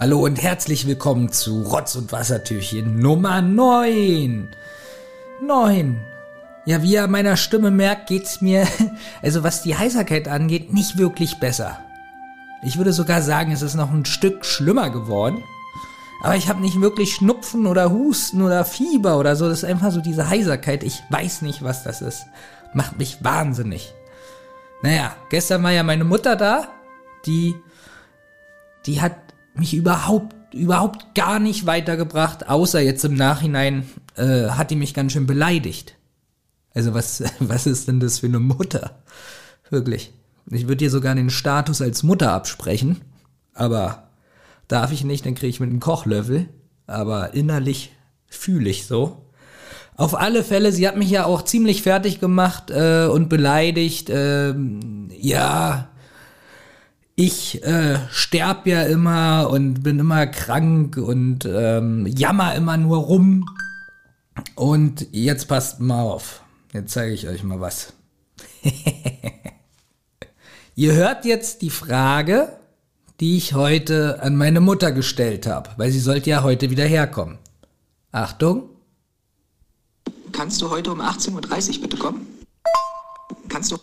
Hallo und herzlich willkommen zu Rotz und Wassertürchen Nummer 9. 9. Ja, wie ihr meiner Stimme merkt, geht's mir, also was die Heiserkeit angeht, nicht wirklich besser. Ich würde sogar sagen, es ist noch ein Stück schlimmer geworden. Aber ich habe nicht wirklich Schnupfen oder Husten oder Fieber oder so. Das ist einfach so diese Heiserkeit. Ich weiß nicht, was das ist. Macht mich wahnsinnig. Naja, gestern war ja meine Mutter da. Die, die hat mich überhaupt überhaupt gar nicht weitergebracht, außer jetzt im Nachhinein äh, hat die mich ganz schön beleidigt. Also was was ist denn das für eine Mutter? Wirklich. Ich würde dir sogar den Status als Mutter absprechen, aber darf ich nicht, dann kriege ich mit einem Kochlöffel, aber innerlich fühle ich so. Auf alle Fälle, sie hat mich ja auch ziemlich fertig gemacht äh, und beleidigt. Äh, ja, ich äh, sterb ja immer und bin immer krank und ähm, jammer immer nur rum. Und jetzt passt mal auf. Jetzt zeige ich euch mal was. Ihr hört jetzt die Frage, die ich heute an meine Mutter gestellt habe, weil sie sollte ja heute wieder herkommen. Achtung. Kannst du heute um 18.30 Uhr bitte kommen? Kannst du.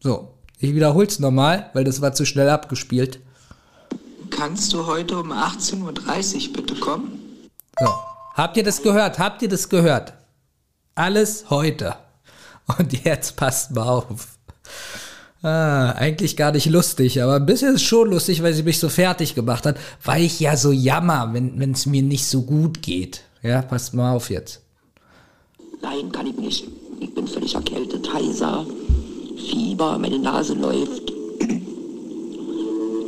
So, ich wiederhol's nochmal, weil das war zu schnell abgespielt. Kannst du heute um 18.30 Uhr bitte kommen? So. Habt ihr das gehört? Habt ihr das gehört? Alles heute. Und jetzt passt mal auf. Ah, eigentlich gar nicht lustig, aber ein bisschen ist schon lustig, weil sie mich so fertig gemacht hat, weil ich ja so jammer, wenn es mir nicht so gut geht. Ja, passt mal auf jetzt. Nein, kann ich nicht. Ich bin völlig erkältet, heiser. Fieber, meine Nase läuft.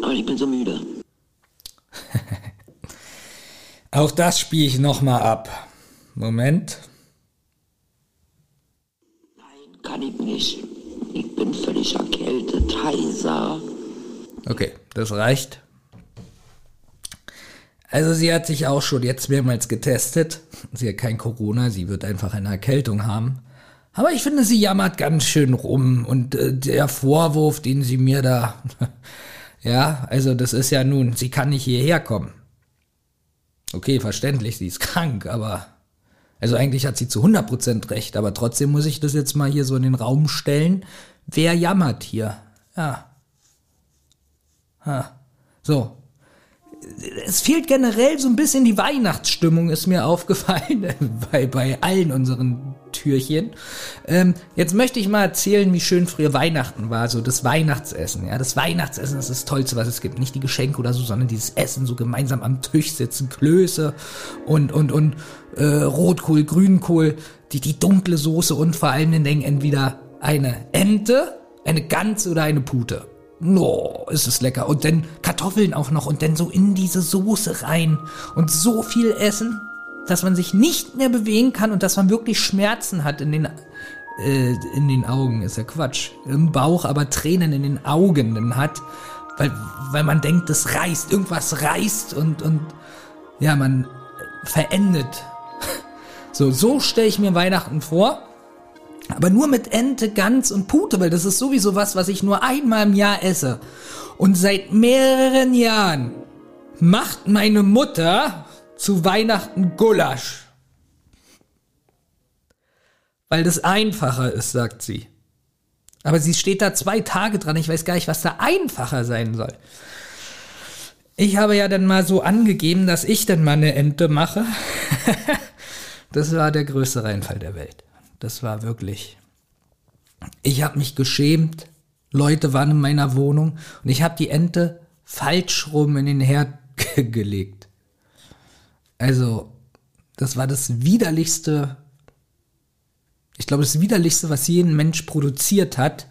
Aber ich bin so müde. Auch das spiele ich nochmal ab. Moment. Nein, kann ich nicht. Ich bin völlig erkältet, heiser. Okay, das reicht. Also sie hat sich auch schon jetzt mehrmals getestet. Sie hat kein Corona, sie wird einfach eine Erkältung haben. Aber ich finde, sie jammert ganz schön rum und äh, der Vorwurf, den sie mir da, ja, also das ist ja nun, sie kann nicht hierher kommen. Okay, verständlich, sie ist krank, aber, also eigentlich hat sie zu 100% recht, aber trotzdem muss ich das jetzt mal hier so in den Raum stellen. Wer jammert hier? Ja. Ha. So, es fehlt generell so ein bisschen die Weihnachtsstimmung, ist mir aufgefallen, bei, bei allen unseren Türchen. Ähm, jetzt möchte ich mal erzählen, wie schön früher Weihnachten war, so das Weihnachtsessen. Ja, das Weihnachtsessen ist das Tollste, was es gibt. Nicht die Geschenke oder so, sondern dieses Essen, so gemeinsam am Tisch sitzen, Klöße und, und, und äh, Rotkohl, Grünkohl, die, die dunkle Soße und vor allem den entweder eine Ente, eine Gans oder eine Pute. Oh, ist es lecker. Und dann Kartoffeln auch noch und dann so in diese Soße rein und so viel essen, dass man sich nicht mehr bewegen kann und dass man wirklich Schmerzen hat in den, äh, in den Augen. Ist ja Quatsch. Im Bauch, aber Tränen in den Augen dann hat, weil, weil man denkt, das reißt, irgendwas reißt und, und ja, man verendet. So, so stelle ich mir Weihnachten vor. Aber nur mit Ente, Gans und Pute, weil das ist sowieso was, was ich nur einmal im Jahr esse. Und seit mehreren Jahren macht meine Mutter zu Weihnachten Gulasch. Weil das einfacher ist, sagt sie. Aber sie steht da zwei Tage dran. Ich weiß gar nicht, was da einfacher sein soll. Ich habe ja dann mal so angegeben, dass ich dann mal eine Ente mache. das war der größte Reinfall der Welt. Das war wirklich. Ich habe mich geschämt. Leute waren in meiner Wohnung und ich habe die Ente falsch rum in den Herd gelegt. Also, das war das widerlichste, ich glaube, das widerlichste, was jeden Mensch produziert hat.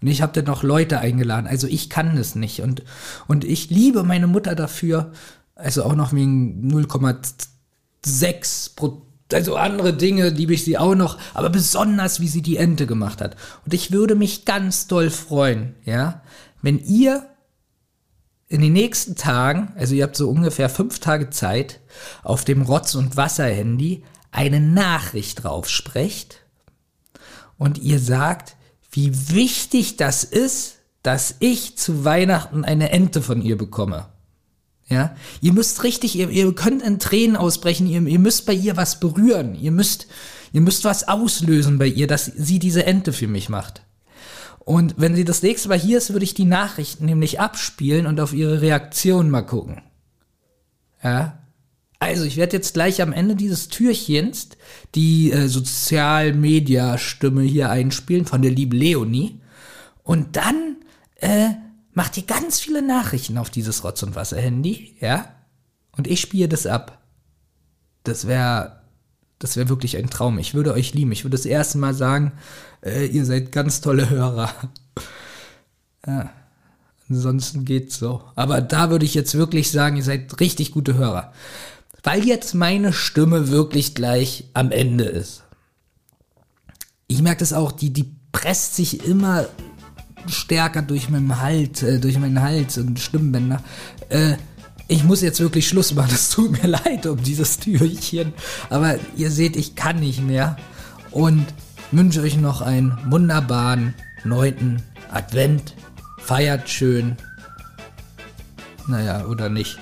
Und ich habe dann noch Leute eingeladen. Also ich kann das nicht. Und, und ich liebe meine Mutter dafür. Also auch noch wegen 0,6 Prozent also andere Dinge liebe ich sie auch noch, aber besonders wie sie die Ente gemacht hat. Und ich würde mich ganz doll freuen, ja, wenn ihr in den nächsten Tagen, also ihr habt so ungefähr fünf Tage Zeit, auf dem Rotz- und Wasser-Handy eine Nachricht drauf sprecht und ihr sagt, wie wichtig das ist, dass ich zu Weihnachten eine Ente von ihr bekomme. Ja, ihr müsst richtig, ihr, ihr könnt in Tränen ausbrechen, ihr, ihr müsst bei ihr was berühren, ihr müsst, ihr müsst was auslösen bei ihr, dass sie diese Ente für mich macht. Und wenn sie das nächste Mal hier ist, würde ich die Nachrichten nämlich abspielen und auf ihre Reaktion mal gucken. Ja. Also, ich werde jetzt gleich am Ende dieses Türchens die äh, Sozialmedia-Stimme hier einspielen von der lieben Leonie. Und dann äh, macht ihr ganz viele Nachrichten auf dieses Rotz- und Wasser-Handy, ja? Und ich spiele das ab. Das wäre das wäre wirklich ein Traum. Ich würde euch lieben. Ich würde das erste Mal sagen, äh, ihr seid ganz tolle Hörer. ja. Ansonsten geht's so. Aber da würde ich jetzt wirklich sagen, ihr seid richtig gute Hörer. Weil jetzt meine Stimme wirklich gleich am Ende ist. Ich merke das auch, die, die presst sich immer stärker durch meinen Hals, äh, durch meinen Hals und Stimmbänder. Äh, ich muss jetzt wirklich Schluss machen. Es tut mir leid um dieses Türchen. Aber ihr seht, ich kann nicht mehr. Und wünsche euch noch einen wunderbaren neunten Advent. Feiert schön. Naja, oder nicht.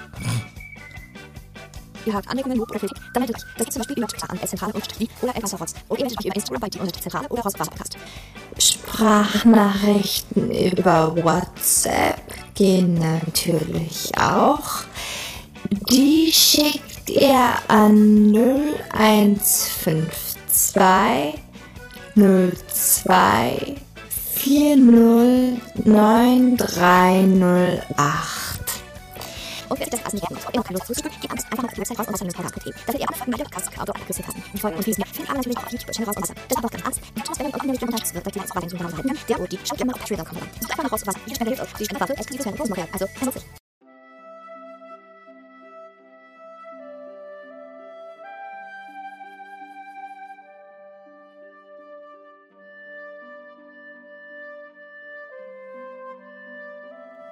Ihr habt Anregungen, Lob oder Kritik, dann meldet euch. Das geht zum Beispiel über Twitter an zentrale oder etwas Rotz. Oder ihr meldet euch über Instagram bei die Zentrale oder Rotz Podcast. Sprachnachrichten über WhatsApp gehen natürlich auch. Die schickt ihr an 0152 02 409308. Und wer sich das Passen nicht gerne immer Lust zuzustimmen, geht einfach mal auf die Website raus und Wasser Podcast.de. Da findet ihr alle Folgen meiner Podcasts, Auto und Küsse fassen. Die Folgen und Fließen. Findet aber natürlich auch auf YouTube Channel raus und Wasser. Das war ganz ernst. Mit Thomas Bennett und Cornelis Untertags die Leistung zu unterhalten. Der oder die schaut ihr mal auf Patreon.com an. Sucht einfach mal raus und Wasser. Die Spende hilft euch. Die Spende dafür exklusives Bonusmaterial. Also, lohnt sich.